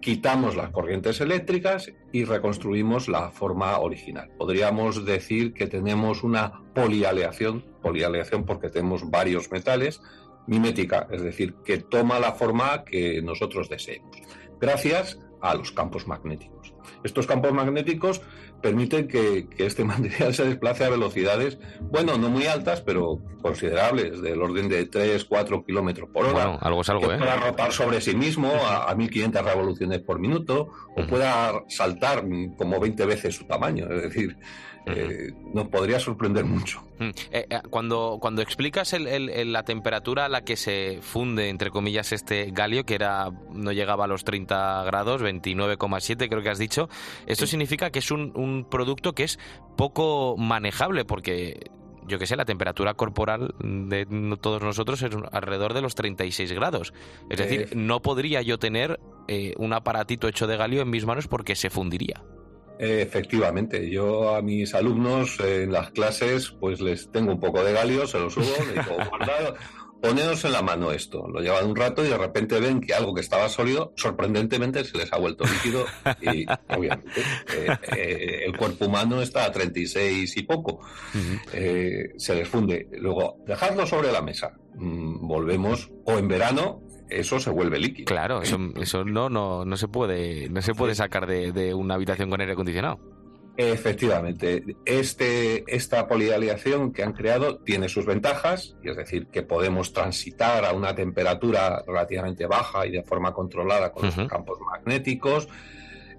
quitamos las corrientes eléctricas y reconstruimos la forma original. Podríamos decir que tenemos una polialeación, polialeación porque tenemos varios metales, mimética, es decir, que toma la forma que nosotros deseemos, gracias a los campos magnéticos. Estos campos magnéticos permiten que, que, este material se desplace a velocidades, bueno, no muy altas, pero considerables, del orden de 3, 4 kilómetros por hora. Bueno, algo es algo, que ¿eh? pueda rotar sobre sí mismo a, a 1500 revoluciones por minuto, o pueda saltar como 20 veces su tamaño. Es decir, eh, nos podría sorprender mucho. Eh, eh, cuando, cuando explicas el, el, la temperatura a la que se funde, entre comillas, este galio, que era no llegaba a los 30 grados, 29,7 creo que has dicho, esto sí. significa que es un, un producto que es poco manejable, porque yo que sé, la temperatura corporal de todos nosotros es alrededor de los 36 grados. Es decir, no podría yo tener eh, un aparatito hecho de galio en mis manos porque se fundiría. Efectivamente, yo a mis alumnos en las clases pues les tengo un poco de galio, se lo subo, les digo, guardad, poneos en la mano esto. Lo llevan un rato y de repente ven que algo que estaba sólido, sorprendentemente se les ha vuelto líquido y obviamente eh, eh, el cuerpo humano está a 36 y poco. Uh -huh. eh, se les funde. Luego, dejadlo sobre la mesa. Mm, volvemos o en verano eso se vuelve líquido. Claro, eso, eso no, no, no se puede, no se puede sacar de, de una habitación con aire acondicionado. Efectivamente, este, esta polialiación que han creado tiene sus ventajas, y es decir, que podemos transitar a una temperatura relativamente baja y de forma controlada con uh -huh. los campos magnéticos,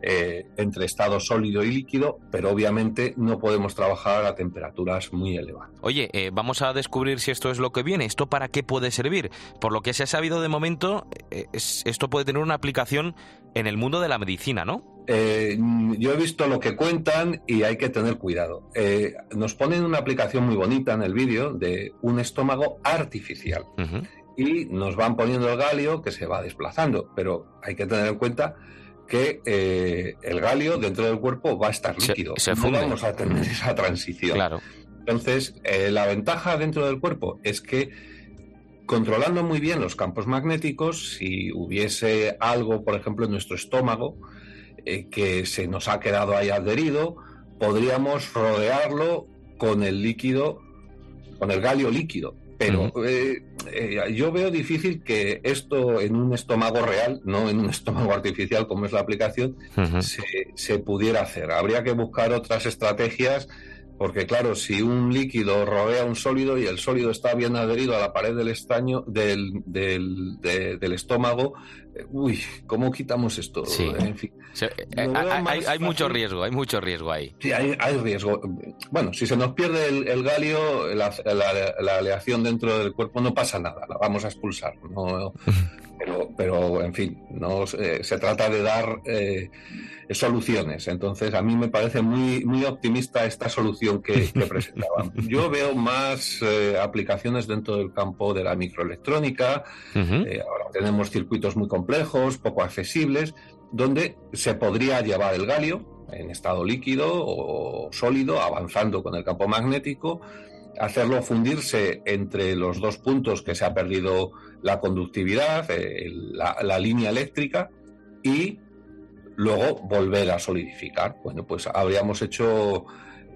eh, entre estado sólido y líquido, pero obviamente no podemos trabajar a temperaturas muy elevadas. Oye, eh, vamos a descubrir si esto es lo que viene, esto para qué puede servir. Por lo que se ha sabido de momento, eh, es, esto puede tener una aplicación en el mundo de la medicina, ¿no? Eh, yo he visto lo que cuentan y hay que tener cuidado. Eh, nos ponen una aplicación muy bonita en el vídeo de un estómago artificial uh -huh. y nos van poniendo el galio que se va desplazando, pero hay que tener en cuenta que eh, el galio dentro del cuerpo va a estar líquido. Se, se no vamos a tener esa transición. Claro. Entonces, eh, la ventaja dentro del cuerpo es que controlando muy bien los campos magnéticos, si hubiese algo, por ejemplo, en nuestro estómago, eh, que se nos ha quedado ahí adherido, podríamos rodearlo con el líquido, con el galio líquido. Pero uh -huh. eh, eh, yo veo difícil que esto en un estómago real, no en un estómago artificial como es la aplicación, uh -huh. se, se, pudiera hacer. Habría que buscar otras estrategias. Porque claro, si un líquido rodea un sólido y el sólido está bien adherido a la pared del estaño del, del, de, del estómago, uy, ¿cómo quitamos esto? Sí. En fin. Sí, hay, hay, hay mucho riesgo, hay mucho riesgo ahí. Sí, hay, hay riesgo. Bueno, si se nos pierde el, el galio, la, la, la, aleación dentro del cuerpo, no pasa nada, la vamos a expulsar. No, pero, pero, en fin, no eh, se trata de dar eh, soluciones. Entonces, a mí me parece muy, muy optimista esta solución que, que presentaban. Yo veo más eh, aplicaciones dentro del campo de la microelectrónica. Uh -huh. ahora tenemos circuitos muy complejos, poco accesibles, donde se podría llevar el galio en estado líquido o sólido, avanzando con el campo magnético, hacerlo fundirse entre los dos puntos que se ha perdido la conductividad, eh, la, la, línea eléctrica, y luego volver a solidificar. Bueno, pues habríamos hecho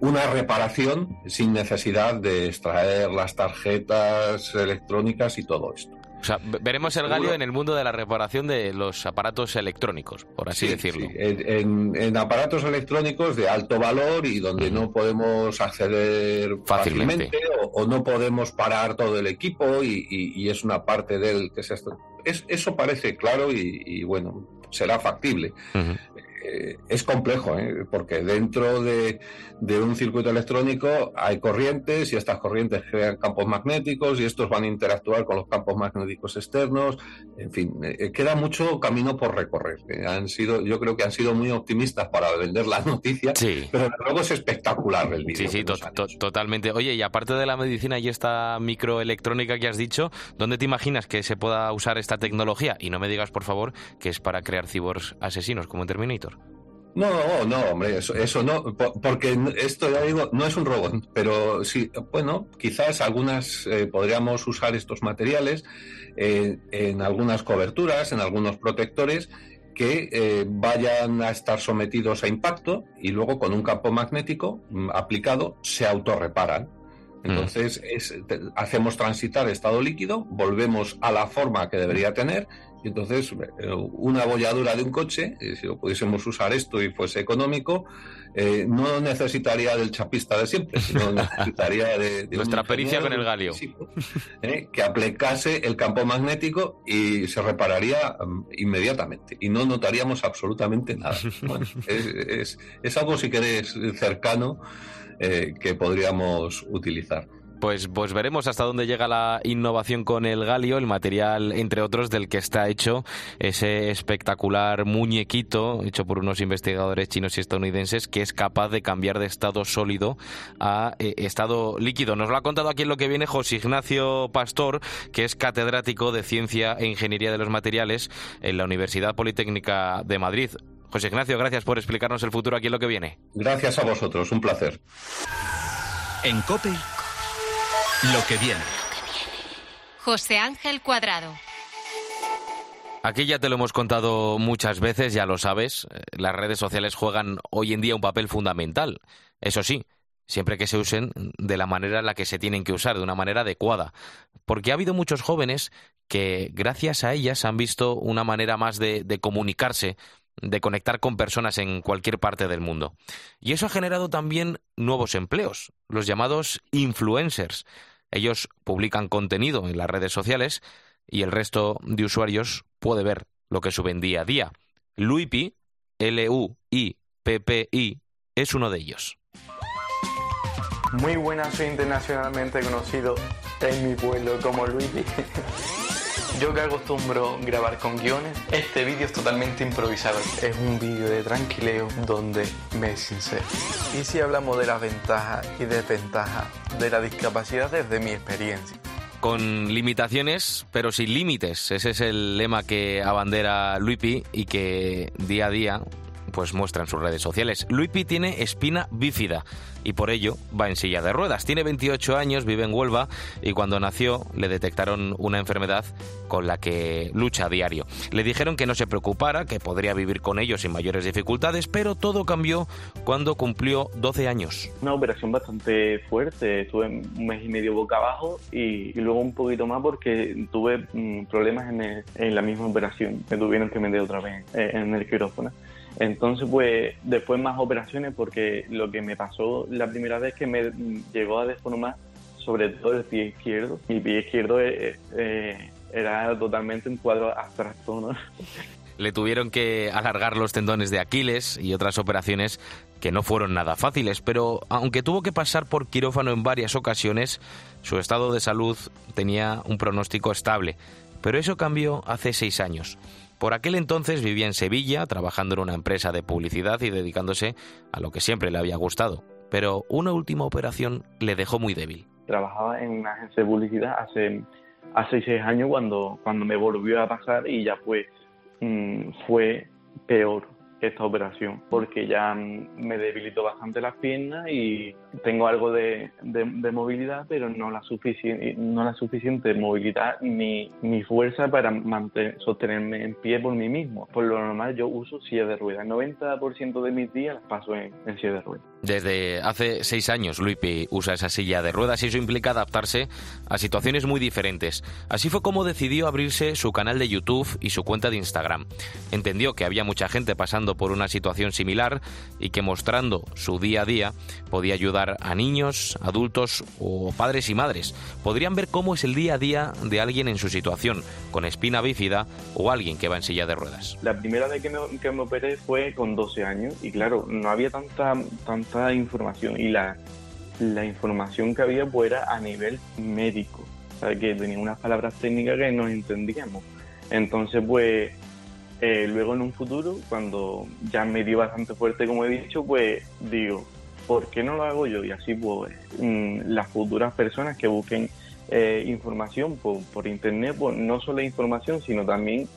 una reparación sin necesidad de extraer las tarjetas electrónicas y todo esto. O sea, veremos el galio en el mundo de la reparación de los aparatos electrónicos, por así sí, decirlo. Sí. En, en, aparatos electrónicos de alto valor y donde no podemos acceder fácilmente, fácilmente o, o, no podemos parar todo el equipo y, y, y es una parte del que se... Es, eso parece claro y, y, bueno, será factible. Uh -huh. Eh, es complejo, ¿eh? porque dentro de, de, un circuito electrónico hay corrientes y estas corrientes crean campos magnéticos y estos van a interactuar con los campos magnéticos externos. En fin, eh, queda mucho camino por recorrer. Eh, han sido, yo creo que han sido muy optimistas para vender la noticia, sí. pero luego es espectacular el vídeo. Sí, sí, to to totalmente. Oye, y aparte de la medicina y esta microelectrónica que has dicho, ¿dónde te imaginas que se pueda usar esta tecnología? Y no me digas, por favor, que es para crear cyborgs asesinos como en Terminator. No, no, hombre, eso, eso, no, porque esto ya digo, no es un robot, pero sí, bueno, quizás algunas eh, podríamos usar estos materiales eh, en algunas coberturas, en algunos protectores que eh, vayan a estar sometidos a impacto y luego con un campo magnético mm, aplicado se autorreparan. Entonces es, hacemos transitar estado líquido, volvemos a la forma que debería tener y entonces eh, una bolladura de un coche, eh, si lo pudiésemos usar esto y fuese económico, eh, no necesitaría del chapista de siempre, sino necesitaría de, nuestra pericia con el galio. que aplicase el campo magnético y se repararía mm, inmediatamente y no notaríamos absolutamente nada. es, es, algo, si queréis, cercano que podríamos utilizar. Pues, pues veremos hasta dónde llega la innovación con el galio, el material, entre otros, del que está hecho ese espectacular muñequito hecho por unos investigadores chinos y estadounidenses que es capaz de cambiar de estado sólido a eh, estado líquido. Nos lo ha contado aquí en lo que viene José Ignacio Pastor, que es catedrático de Ciencia e Ingeniería de los Materiales en la Universidad Politécnica de Madrid. José Ignacio, gracias por explicarnos el futuro aquí en lo que viene. Gracias a vosotros, un placer. En COPE lo que viene. José Ángel Cuadrado. Aquí ya te lo hemos contado muchas veces, ya lo sabes. Eh, las redes sociales juegan hoy en día un papel fundamental. Eso sí, siempre que se usen de la manera en la que se tienen que usar, de una manera adecuada. Porque ha habido muchos jóvenes que, gracias a ellas, han visto una manera más de, de comunicarse, de conectar con personas en cualquier parte del mundo. Y eso ha generado también nuevos empleos, los llamados influencers ellos publican contenido en las redes sociales y el resto de usuarios puede ver lo que suben día a día. Luipi, L-U-I-P-P-I, es uno de ellos. Muy buenas, soy internacionalmente conocido en mi pueblo como Luipi. Yo que acostumbro grabar con guiones, este vídeo es totalmente improvisado. Es un vídeo de tranquileo donde me sincero. Y si hablamos de las ventajas y desventajas de la discapacidad desde mi experiencia con limitaciones, pero sin límites. Ese es el lema que abandera Luipi y que día a día pues muestra en sus redes sociales. Luipi tiene espina bífida y por ello va en silla de ruedas. Tiene 28 años, vive en Huelva y cuando nació le detectaron una enfermedad con la que lucha a diario. Le dijeron que no se preocupara, que podría vivir con ellos sin mayores dificultades, pero todo cambió cuando cumplió 12 años. Una operación bastante fuerte, estuve un mes y medio boca abajo y, luego un poquito más porque tuve mm, problemas en, en, la misma operación. Me tuvieron que meter otra vez eh, en el quirófano. Entonces, pues después más operaciones porque lo que me pasó la primera vez que me llegó a deformar sobre todo el pie izquierdo. Mi pie izquierdo eh, eh, era totalmente un cuadro abstracto, ¿no? Le tuvieron que alargar los tendones de Aquiles y otras operaciones que no fueron nada fáciles, pero aunque tuvo que pasar por quirófano en varias ocasiones, su estado de salud tenía un pronóstico estable. Pero eso cambió hace seis años. Por aquel entonces vivía en Sevilla, trabajando en una empresa de publicidad y dedicándose a lo que siempre le había gustado. Pero una última operación le dejó muy débil. Trabajaba en una agencia de publicidad hace, hace seis años cuando, cuando me volvió a pasar y ya pues fue peor esta operación porque ya me debilitó bastante las piernas y tengo algo de, movilidad pero no la, suficiente no la suficiente movilidad ni, ni fuerza para mantener, sostenerme en pie por mí mismo. Por lo normal yo uso silla de ruedas. El 90% de mis días las paso en, en silla de ruedas. Desde hace seis años Luipi usa esa silla de ruedas y eso implica adaptarse a situaciones muy diferentes. Así fue como decidió abrirse su canal de YouTube y su cuenta de Instagram. Entendió que había mucha gente pasando por una situación similar y que mostrando su día a día podía ayudar a niños, adultos o padres y madres. Podrían ver cómo es el día a día de alguien en su situación, con espina bífida o alguien que va en silla de ruedas. La primera vez que me, que me operé fue con 12 años y claro, no había tanta, tanta información y la, la información que había pues era a nivel médico, que tenía unas palabras técnicas que no entendíamos. Entonces pues eh, luego en un futuro, cuando ya me dio bastante fuerte como he dicho, pues digo, ¿por qué no lo hago yo? Y así pues mm, las futuras personas que busquen eh, información por, por internet, pues no solo información, sino también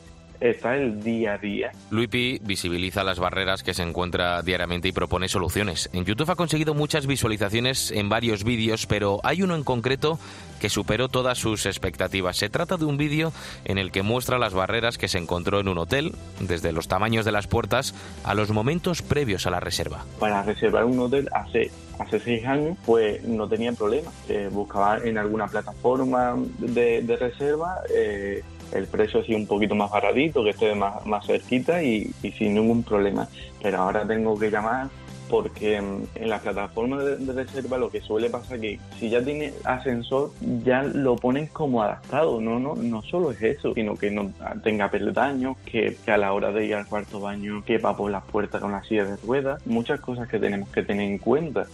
está el día a día. Luipi visibiliza las barreras que se encuentra diariamente y propone soluciones. En YouTube ha conseguido muchas visualizaciones en varios vídeos, pero hay uno en concreto que superó todas sus expectativas. Se trata de un vídeo en el que muestra las barreras que se encontró en un hotel, desde los tamaños de las puertas a los momentos previos a la reserva. Para reservar un hotel hace, hace seis años, pues no tenía problema. Eh, buscaba en alguna plataforma de, reserva. Eh, el precio así un poquito más baradito, que esté más, más cerquita y, y sin ningún problema. Pero ahora tengo que llamar porque mm, en la plataforma de, reserva lo que suele pasar que si ya tiene ascensor ya lo ponen como adaptado, no no no solo es eso, sino que no tenga peldaños, que, que a la hora de ir al cuarto baño quepa por las puertas con la silla de ruedas, muchas cosas que tenemos que tener en cuenta.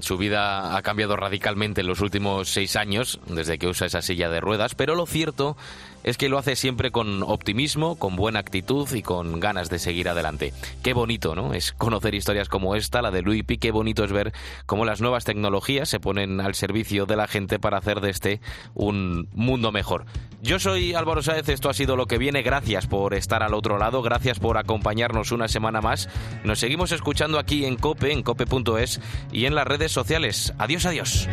Su vida ha cambiado radicalmente en los últimos seis años, desde que usa esa silla de ruedas, pero lo cierto es que lo hace siempre con optimismo, con buena actitud y con ganas de seguir adelante. Qué bonito, ¿no? Es conocer historias como esta, la de Luipi, qué bonito es ver cómo las nuevas tecnologías se ponen al servicio de la gente para hacer de este un mundo mejor. Yo soy Álvaro Sáez, esto ha sido lo que viene, gracias por estar al otro lado, gracias por acompañarnos una semana más. Nos seguimos escuchando aquí en Cope, en cope.es y en la redes sociales. Adiós, adiós.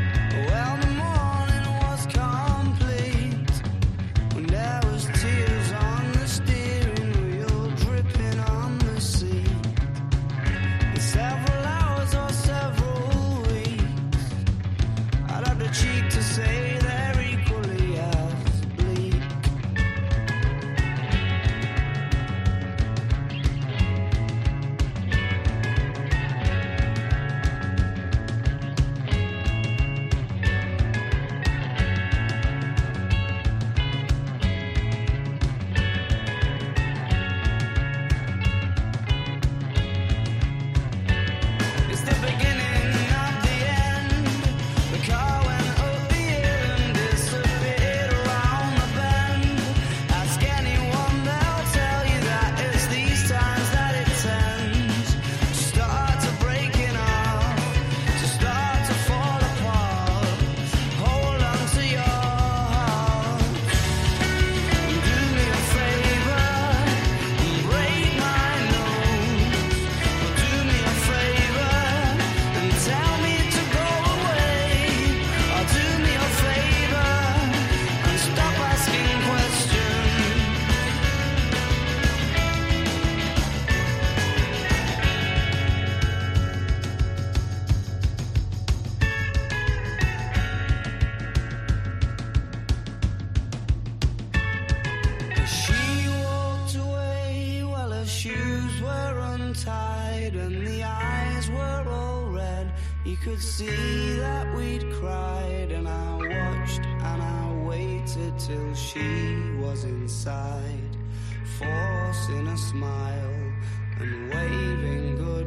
could see that we'd cried, and I watched and I waited till she was inside, forcing a smile and waving goodbye.